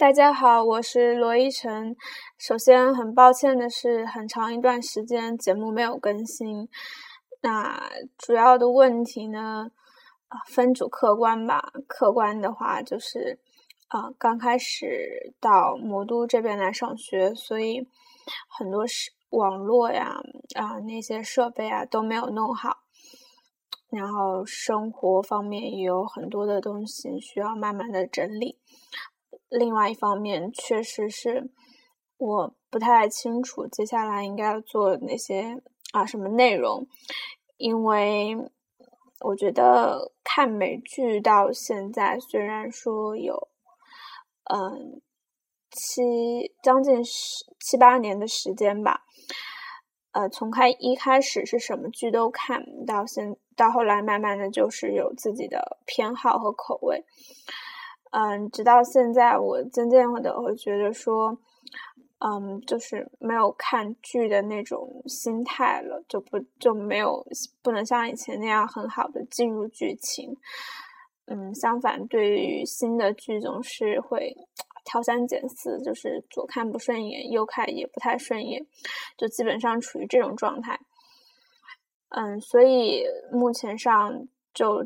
大家好，我是罗一晨。首先，很抱歉的是，很长一段时间节目没有更新。那主要的问题呢，啊，分主客观吧。客观的话，就是啊，刚开始到魔都这边来上学，所以很多是网络呀，啊，那些设备啊都没有弄好。然后生活方面也有很多的东西需要慢慢的整理。另外一方面，确实是我不太清楚接下来应该做哪些啊什么内容，因为我觉得看美剧到现在虽然说有嗯七将近十七八年的时间吧，呃，从开一开始是什么剧都看到现到后来慢慢的就是有自己的偏好和口味。嗯，直到现在，我渐渐的会觉得说，嗯，就是没有看剧的那种心态了，就不就没有不能像以前那样很好的进入剧情。嗯，相反，对于新的剧总是会挑三拣四，就是左看不顺眼，右看也不太顺眼，就基本上处于这种状态。嗯，所以目前上就。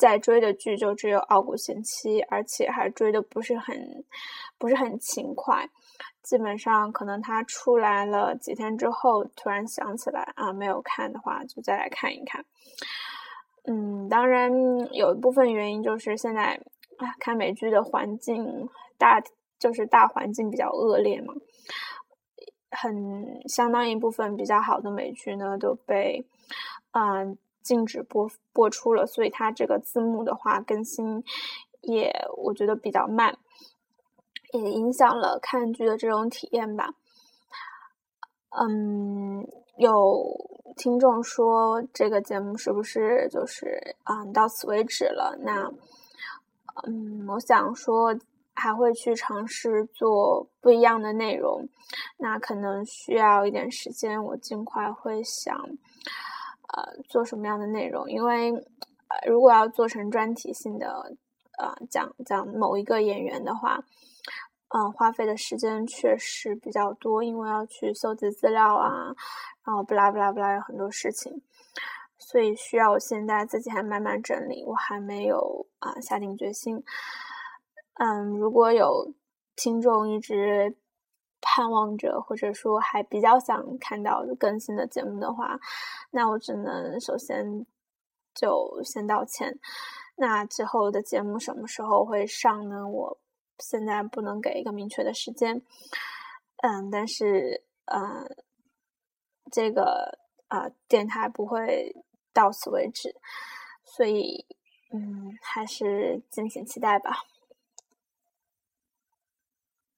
在追的剧就只有《傲骨贤妻》，而且还追的不是很，不是很勤快。基本上可能它出来了几天之后，突然想起来啊，没有看的话，就再来看一看。嗯，当然有一部分原因就是现在啊，看美剧的环境大，就是大环境比较恶劣嘛。很相当一部分比较好的美剧呢，都被嗯。禁止播播出了，所以它这个字幕的话更新也我觉得比较慢，也影响了看剧的这种体验吧。嗯，有听众说这个节目是不是就是嗯到此为止了？那嗯，我想说还会去尝试做不一样的内容，那可能需要一点时间，我尽快会想。呃，做什么样的内容？因为，呃，如果要做成专题性的，呃，讲讲某一个演员的话，嗯，花费的时间确实比较多，因为要去搜集资料啊，然后不拉不拉不拉有很多事情，所以需要我现在自己还慢慢整理，我还没有啊下定决心。嗯，如果有听众一直。盼望着，或者说还比较想看到更新的节目的话，那我只能首先就先道歉。那之后的节目什么时候会上呢？我现在不能给一个明确的时间。嗯，但是嗯，这个啊电台不会到此为止，所以嗯，还是敬请期待吧。